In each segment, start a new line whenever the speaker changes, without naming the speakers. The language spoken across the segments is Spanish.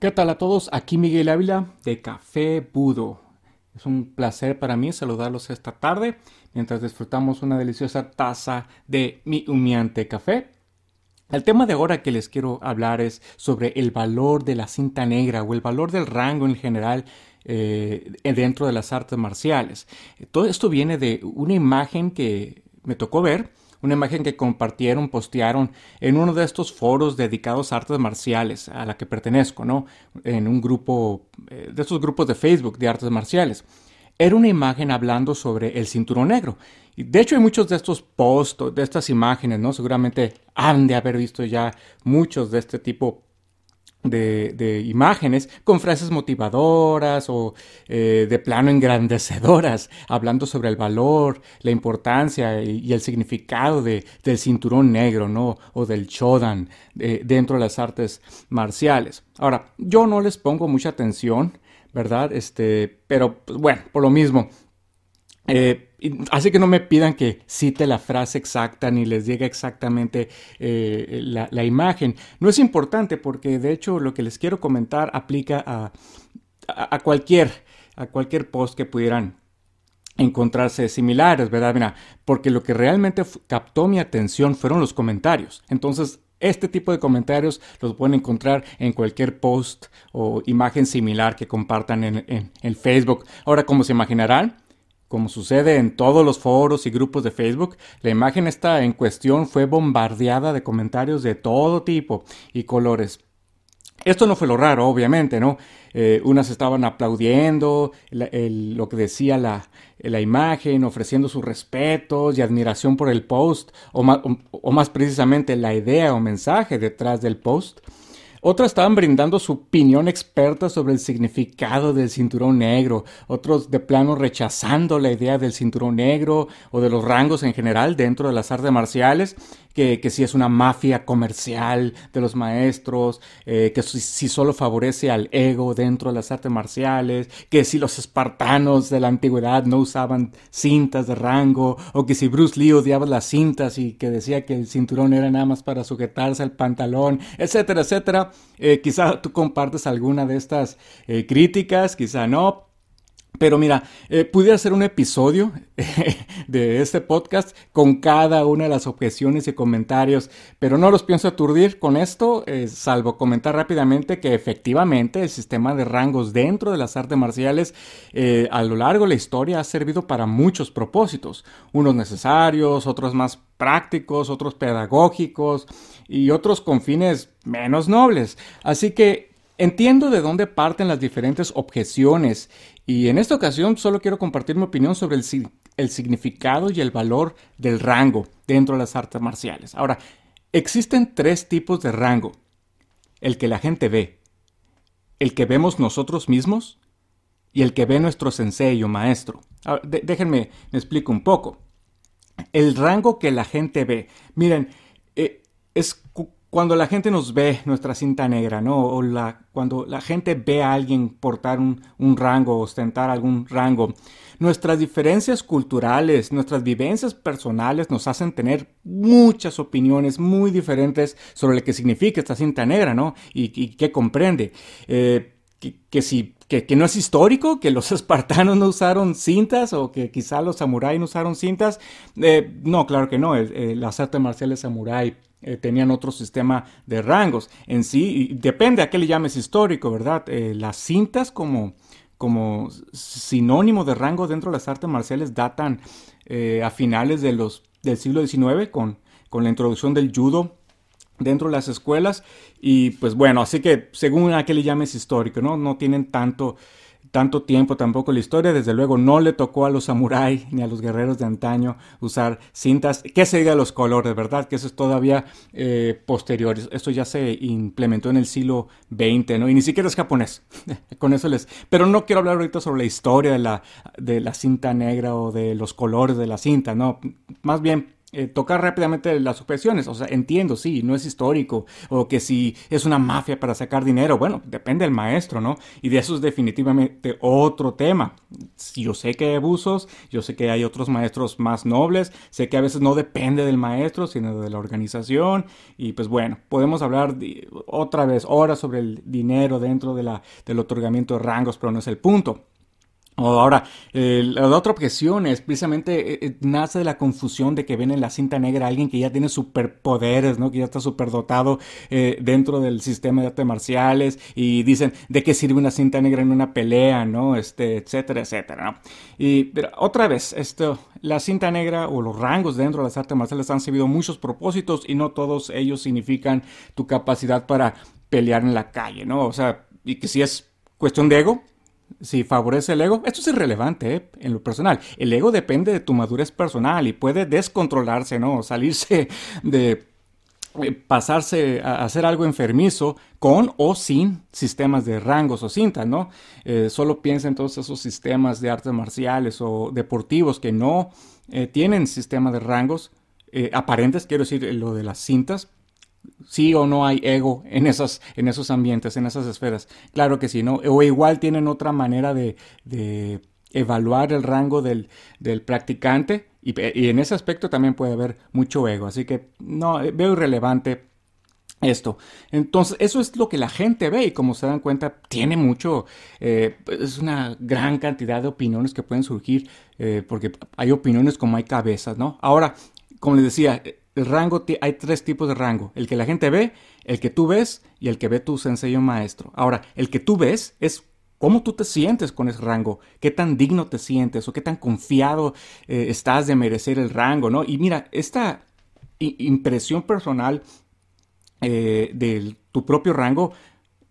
¿Qué tal a todos? Aquí Miguel Ávila de Café Budo. Es un placer para mí saludarlos esta tarde mientras disfrutamos una deliciosa taza de mi humeante café. El tema de ahora que les quiero hablar es sobre el valor de la cinta negra o el valor del rango en general eh, dentro de las artes marciales. Todo esto viene de una imagen que me tocó ver una imagen que compartieron, postearon en uno de estos foros dedicados a artes marciales, a la que pertenezco, ¿no? En un grupo, eh, de estos grupos de Facebook de artes marciales. Era una imagen hablando sobre el cinturón negro. Y de hecho hay muchos de estos posts, de estas imágenes, ¿no? Seguramente han de haber visto ya muchos de este tipo de, imágenes con frases motivadoras o eh, de plano engrandecedoras, hablando sobre el valor, la importancia y, el significado de, del cinturón negro, ¿no? O del Shodan eh, dentro de las artes marciales. Ahora, yo no les pongo mucha atención, ¿verdad? Este, pero pues, bueno, por lo mismo, eh, así que no me pidan que cite la frase exacta ni les diga exactamente eh, la, imagen. No es importante porque de hecho lo que les quiero comentar aplica a, a, cualquier, a cualquier post que pudieran encontrarse similares, ¿verdad? Mira, porque lo que realmente captó mi atención fueron los comentarios. Entonces, este tipo de comentarios los pueden encontrar en cualquier post o imagen similar que compartan en, en, en Facebook. Ahora, como se imaginarán, como sucede en todos los foros y grupos de Facebook, la imagen esta en cuestión fue bombardeada de comentarios de todo tipo y colores. Esto no fue lo raro, obviamente, ¿no? Eh, unas estaban aplaudiendo lo que decía la, imagen, ofreciendo sus respetos y admiración por el post, o o más precisamente la idea o mensaje detrás del post. Otros estaban brindando su opinión experta sobre el significado del cinturón negro, otros de plano rechazando la idea del cinturón negro o de los rangos en general dentro de las artes marciales, que, que si es una mafia comercial de los maestros, eh, que si, solo favorece al ego dentro de las artes marciales, que si los espartanos de la antigüedad no usaban cintas de rango, o que si Bruce Lee odiaba las cintas y que decía que el cinturón era nada más para sujetarse al pantalón, etcétera, etcétera. Eh, quizá tú compartes alguna de estas eh, críticas, quizá no, pero mira, eh, pudiera hacer un episodio de este podcast con cada una de las objeciones y comentarios, pero no los pienso aturdir con esto, eh, salvo comentar rápidamente que efectivamente el sistema de rangos dentro de las artes marciales eh, a lo largo de la historia ha servido para muchos propósitos, unos necesarios, otros más prácticos, otros pedagógicos y otros con fines menos nobles. Así que Entiendo de dónde parten las diferentes objeciones y en esta ocasión solo quiero compartir mi opinión sobre el, significado y el valor del rango dentro de las artes marciales. Ahora, existen tres tipos de rango. El que la gente ve, el que vemos nosotros mismos y el que ve nuestro sensei o maestro. déjenme, me explico un poco. El rango que la gente ve. Miren, eh, es cuando la gente nos ve nuestra cinta negra, ¿no? O la, cuando la gente ve a alguien portar un, un rango, ostentar algún rango, nuestras diferencias culturales, nuestras vivencias personales nos hacen tener muchas opiniones muy diferentes sobre lo que significa esta cinta negra, ¿no? Y, qué comprende. Eh, que, no es histórico, que los espartanos no usaron cintas o que quizá los samuráis no usaron cintas. Eh, no, claro que no. las artes marciales samurái eh, tenían otro sistema de rangos. En sí, depende a qué le llames histórico, ¿verdad? Eh, las cintas como, como sinónimo de rango dentro de las artes marciales datan eh, a finales de los, del siglo XIX con, con la introducción del judo dentro de las escuelas y pues bueno, así que según a qué le llames histórico, ¿no? No tienen tanto tanto tiempo tampoco la historia. Desde luego no le tocó a los samuráis ni a los guerreros de antaño usar cintas. ¿Qué se diga los colores, verdad? Que eso es todavía eh, posterior. Esto ya se implementó en el siglo XX, ¿no? Y ni siquiera es japonés. Con eso les... Pero no quiero hablar ahorita sobre la historia de la, de la cinta negra o de los colores de la cinta, ¿no? Más bien eh, tocar rápidamente las objeciones. O sea, entiendo, sí, no es histórico. O que si es una mafia para sacar dinero. Bueno, depende del maestro, ¿no? Y de eso es definitivamente otro tema. Yo sé que hay abusos, yo sé que hay otros maestros más nobles, sé que a veces no depende del maestro, sino de la organización. Y pues bueno, podemos hablar otra vez horas sobre el dinero dentro de la, del otorgamiento de rangos, pero no es el punto. Ahora, la otra objeción es precisamente eh, eh, nace de la confusión de que ven en la cinta negra a alguien que ya tiene superpoderes, ¿no? Que ya está superdotado eh, dentro del sistema de artes marciales y dicen de qué sirve una cinta negra en una pelea, ¿no? Este, etcétera, etcétera, ¿no? Y pero, otra vez, esto, la cinta negra o los rangos dentro de las artes marciales han servido muchos propósitos y no todos ellos significan tu capacidad para pelear en la calle, ¿no? O sea, y que si es cuestión de ego, si favorece el ego, esto es irrelevante ¿eh? en lo personal. El ego depende de tu madurez personal y puede descontrolarse, ¿no? Salirse de eh, pasarse a hacer algo enfermizo con o sin sistemas de rangos o cintas, ¿no? Eh, solo piensa en todos esos sistemas de artes marciales o deportivos que no tienen sistema de rangos aparentes, quiero decir, lo de las cintas, sí o no hay ego en, esas, en esos ambientes, en esas esferas. Claro que sí, ¿no? O igual tienen otra manera de, evaluar el rango del, practicante y, en ese aspecto también puede haber mucho ego. Así que no, veo irrelevante esto. Entonces, eso es lo que la gente ve y como se dan cuenta, tiene mucho, eh, es una gran cantidad de opiniones que pueden surgir eh, porque hay opiniones como hay cabezas, ¿no? Ahora, como les decía, el rango, hay tres tipos de rango. El que la gente ve, el que tú ves y el que ve tu sensei maestro. Ahora, el que tú ves es cómo tú te sientes con ese rango, qué tan digno te sientes o qué tan confiado eh, estás de merecer el rango, ¿no? Y mira, esta impresión personal eh, de tu propio rango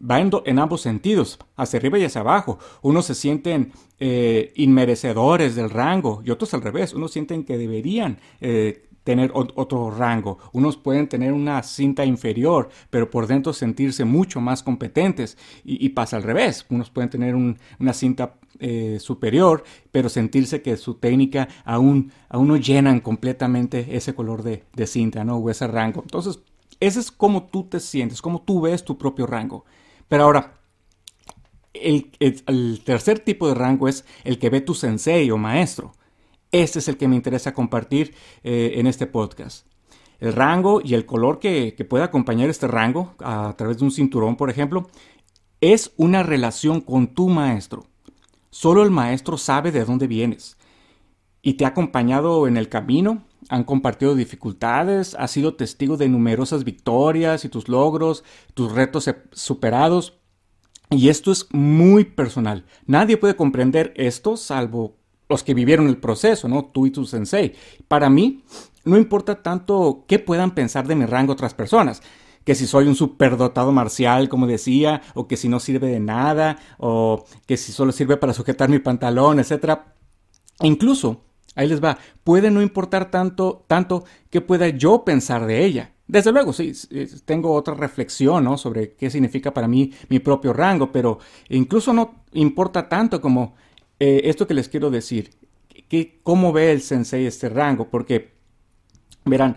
va en, ambos sentidos, hacia arriba y hacia abajo. Unos se sienten eh, inmerecedores del rango y otros al revés. Unos sienten que deberían tener otro rango. Unos pueden tener una cinta inferior, pero por dentro sentirse mucho más competentes. Y, pasa al revés. Unos pueden tener una cinta eh, superior, pero sentirse que su técnica aún, aún no llenan completamente ese color de, cinta, ¿no? O ese rango. Entonces, ese es como tú te sientes, como tú ves tu propio rango. Pero ahora, el, el tercer tipo de rango es el que ve tu sensei o maestro. Este es el que me interesa compartir eh, en este podcast. El rango y el color que, puede acompañar este rango a través de un cinturón, por ejemplo, es una relación con tu maestro. Solo el maestro sabe de dónde vienes y te ha acompañado en el camino, han compartido dificultades, has sido testigo de numerosas victorias y tus logros, tus retos superados. Y esto es muy personal. Nadie puede comprender esto salvo los que vivieron el proceso, ¿no? Tú y tu sensei. Para mí, no importa tanto qué puedan pensar de mi rango otras personas. Que si soy un superdotado marcial, como decía, o que si no sirve de nada, o que si solo sirve para sujetar mi pantalón, etc. E incluso, ahí les va, puede no importar tanto, tanto que pueda yo pensar de ella. Desde luego, sí, tengo otra reflexión ¿no? sobre qué significa para mí mi propio rango, pero incluso no importa tanto como eh, esto que les quiero decir, que, ¿cómo ve el sensei este rango? Porque, verán,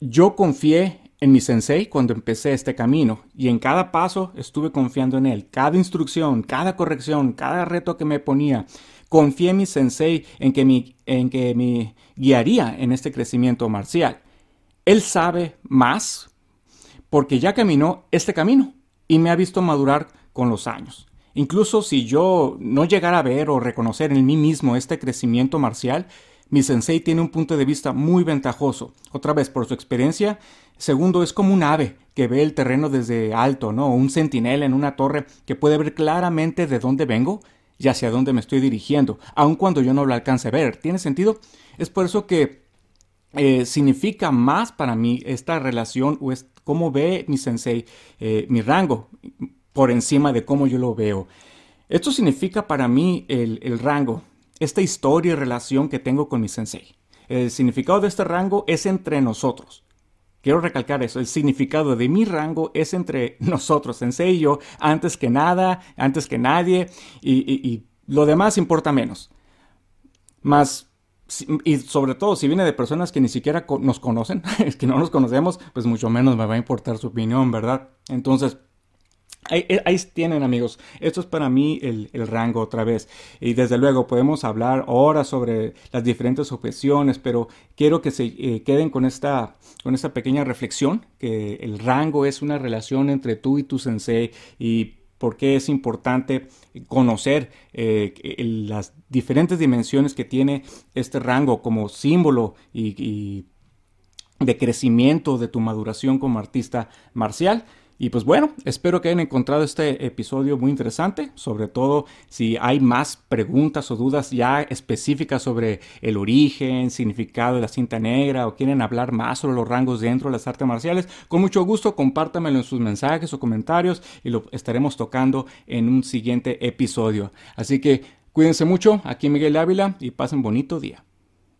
yo confié en mi sensei cuando empecé este camino y en cada paso estuve confiando en él. Cada instrucción, cada corrección, cada reto que me ponía, confié en mi sensei en que me, en que me guiaría en este crecimiento marcial. Él sabe más porque ya caminó este camino y me ha visto madurar con los años. Incluso si yo no llegara a ver o reconocer en mí mismo este crecimiento marcial, mi sensei tiene un punto de vista muy ventajoso. Otra vez, por su experiencia. Segundo, es como un ave que ve el terreno desde alto, ¿no? Un centinela en una torre que puede ver claramente de dónde vengo y hacia dónde me estoy dirigiendo, aun cuando yo no lo alcance a ver. ¿Tiene sentido? Es por eso que eh, significa más para mí esta relación o cómo ve mi sensei eh, mi rango por encima de cómo yo lo veo. Esto significa para mí el, rango, esta historia y relación que tengo con mi sensei. El significado de este rango es entre nosotros. Quiero recalcar eso, el significado de mi rango es entre nosotros, sensei y yo, antes que nada, antes que nadie, y, lo demás importa menos. Más y sobre todo si viene de personas que ni siquiera nos conocen, es que no nos conocemos, pues mucho menos me va a importar su opinión, ¿verdad? Entonces, Ahí, tienen amigos, esto es para mí el, rango otra vez y desde luego podemos hablar horas sobre las diferentes objeciones, pero quiero que se eh, queden con esta, con esta pequeña reflexión, que el rango es una relación entre tú y tu sensei y por qué es importante conocer eh, las diferentes dimensiones que tiene este rango como símbolo y de crecimiento de tu maduración como artista marcial. Y pues bueno, espero que hayan encontrado este episodio muy interesante, sobre todo si hay más preguntas o dudas ya específicas sobre el origen, significado de la cinta negra o quieren hablar más sobre los rangos dentro de las artes marciales, con mucho gusto compártamelo en sus mensajes o comentarios y lo estaremos tocando en un siguiente episodio. Así que cuídense mucho, aquí Miguel Ávila y pasen bonito día.